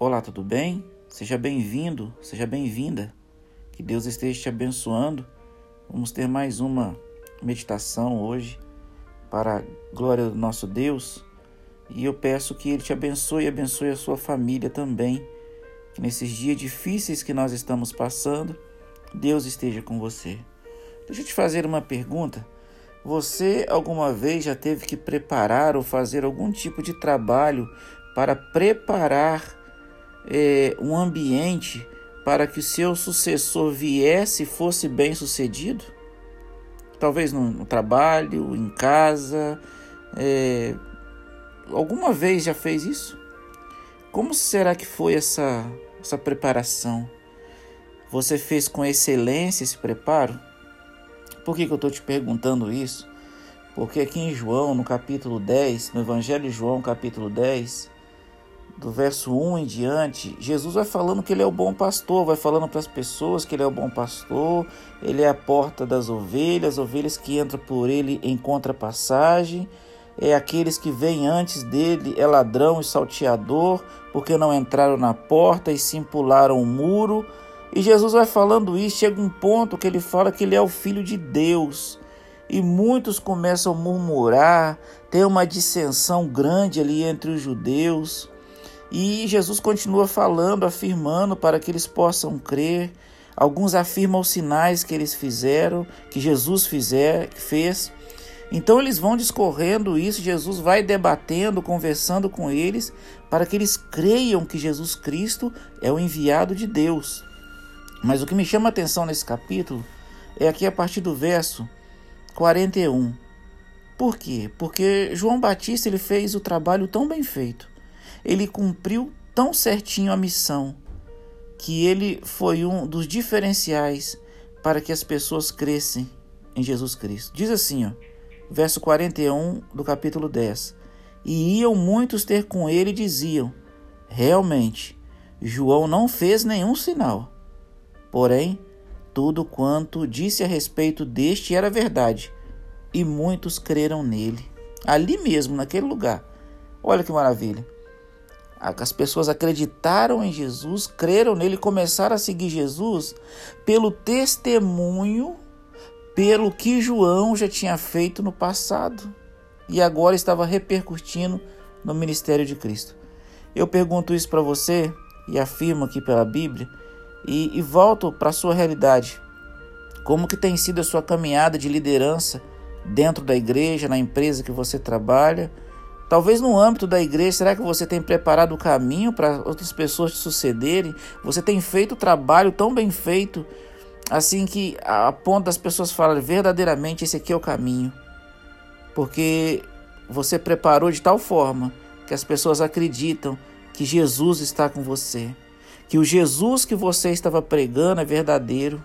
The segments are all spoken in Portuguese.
Olá, tudo bem? Seja bem-vindo, seja bem-vinda. Que Deus esteja te abençoando. Vamos ter mais uma meditação hoje para a glória do nosso Deus. E eu peço que Ele te abençoe e abençoe a sua família também. Que nesses dias difíceis que nós estamos passando, Deus esteja com você. Deixa eu te fazer uma pergunta. Você alguma vez já teve que preparar ou fazer algum tipo de trabalho para preparar é, um ambiente para que o seu sucessor viesse e fosse bem sucedido? Talvez no, no trabalho, em casa. É, alguma vez já fez isso? Como será que foi essa, essa preparação? Você fez com excelência esse preparo? Por que, que eu estou te perguntando isso? Porque aqui em João, no capítulo 10, no Evangelho de João, capítulo 10, do verso 1 em diante, Jesus vai falando que ele é o bom pastor, vai falando para as pessoas que ele é o bom pastor, ele é a porta das ovelhas, ovelhas que entram por ele encontram passagem, é aqueles que vêm antes dele, é ladrão e salteador, porque não entraram na porta e se pularam o muro. E Jesus vai falando isso, chega um ponto que ele fala que ele é o filho de Deus. E muitos começam a murmurar, tem uma dissensão grande ali entre os judeus. E Jesus continua falando, afirmando para que eles possam crer. Alguns afirmam os sinais que eles fizeram, que Jesus fizer, fez. Então eles vão discorrendo isso, Jesus vai debatendo, conversando com eles, para que eles creiam que Jesus Cristo é o enviado de Deus. Mas o que me chama a atenção nesse capítulo é aqui a partir do verso 41. Por quê? Porque João Batista ele fez o trabalho tão bem feito ele cumpriu tão certinho a missão que ele foi um dos diferenciais para que as pessoas crescem em Jesus Cristo. Diz assim, ó, verso 41 do capítulo 10. E iam muitos ter com ele e diziam: Realmente, João não fez nenhum sinal. Porém, tudo quanto disse a respeito deste era verdade, e muitos creram nele. Ali mesmo, naquele lugar. Olha que maravilha. As pessoas acreditaram em Jesus, creram nele, começaram a seguir Jesus pelo testemunho, pelo que João já tinha feito no passado e agora estava repercutindo no ministério de Cristo. Eu pergunto isso para você e afirmo aqui pela Bíblia e, e volto para a sua realidade. Como que tem sido a sua caminhada de liderança dentro da igreja, na empresa que você trabalha? Talvez no âmbito da igreja, será que você tem preparado o caminho para outras pessoas te sucederem? Você tem feito o trabalho tão bem feito, assim que a ponto das pessoas falarem verdadeiramente esse aqui é o caminho. Porque você preparou de tal forma que as pessoas acreditam que Jesus está com você, que o Jesus que você estava pregando é verdadeiro.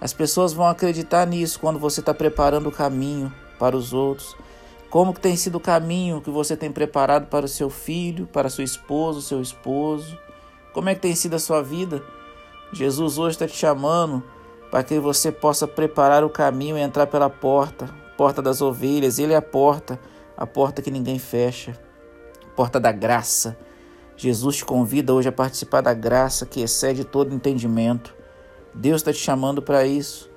As pessoas vão acreditar nisso quando você está preparando o caminho para os outros. Como que tem sido o caminho que você tem preparado para o seu filho, para sua esposa, o seu esposo? Como é que tem sido a sua vida? Jesus hoje está te chamando para que você possa preparar o caminho e entrar pela porta, porta das ovelhas. Ele é a porta, a porta que ninguém fecha, porta da graça. Jesus te convida hoje a participar da graça que excede todo entendimento. Deus está te chamando para isso.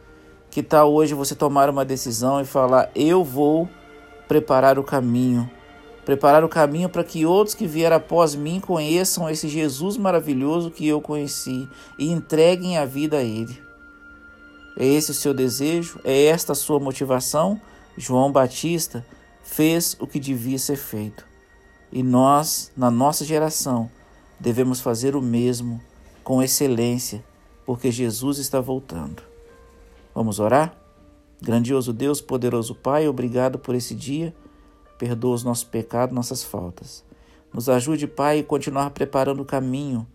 Que tal hoje você tomar uma decisão e falar: Eu vou preparar o caminho. Preparar o caminho para que outros que vieram após mim conheçam esse Jesus maravilhoso que eu conheci e entreguem a vida a Ele. É esse o seu desejo? É esta a sua motivação? João Batista fez o que devia ser feito. E nós, na nossa geração, devemos fazer o mesmo com excelência, porque Jesus está voltando. Vamos orar? Grandioso Deus, poderoso Pai, obrigado por esse dia. Perdoa os nossos pecados, nossas faltas. Nos ajude, Pai, a continuar preparando o caminho,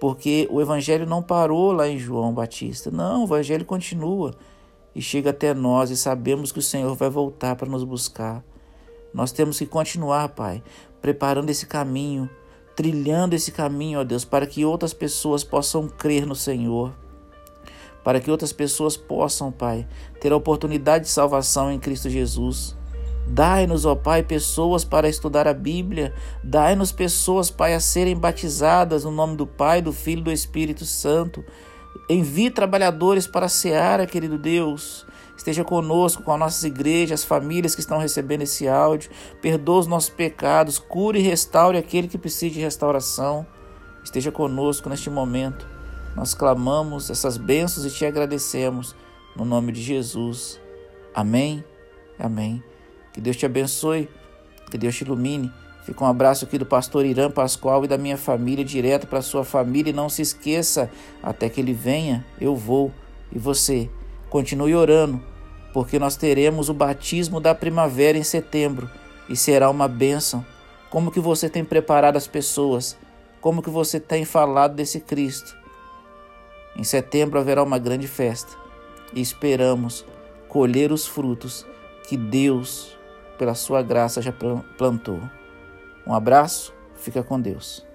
porque o Evangelho não parou lá em João Batista. Não, o Evangelho continua e chega até nós e sabemos que o Senhor vai voltar para nos buscar. Nós temos que continuar, Pai, preparando esse caminho, trilhando esse caminho, ó Deus, para que outras pessoas possam crer no Senhor para que outras pessoas possam, Pai, ter a oportunidade de salvação em Cristo Jesus. Dai-nos, ó Pai, pessoas para estudar a Bíblia. Dai-nos pessoas, Pai, a serem batizadas no nome do Pai, do Filho e do Espírito Santo. Envie trabalhadores para a seara, querido Deus. Esteja conosco, com as nossas igrejas, as famílias que estão recebendo esse áudio. Perdoa os nossos pecados, cure e restaure aquele que precisa de restauração. Esteja conosco neste momento. Nós clamamos essas bênçãos e te agradecemos. No nome de Jesus. Amém. Amém. Que Deus te abençoe. Que Deus te ilumine. Fica um abraço aqui do pastor Irã Pascoal e da minha família, direto para sua família. E não se esqueça, até que ele venha, eu vou. E você, continue orando, porque nós teremos o batismo da primavera em setembro e será uma bênção. Como que você tem preparado as pessoas? Como que você tem falado desse Cristo? Em setembro haverá uma grande festa e esperamos colher os frutos que Deus, pela sua graça, já plantou. Um abraço, fica com Deus.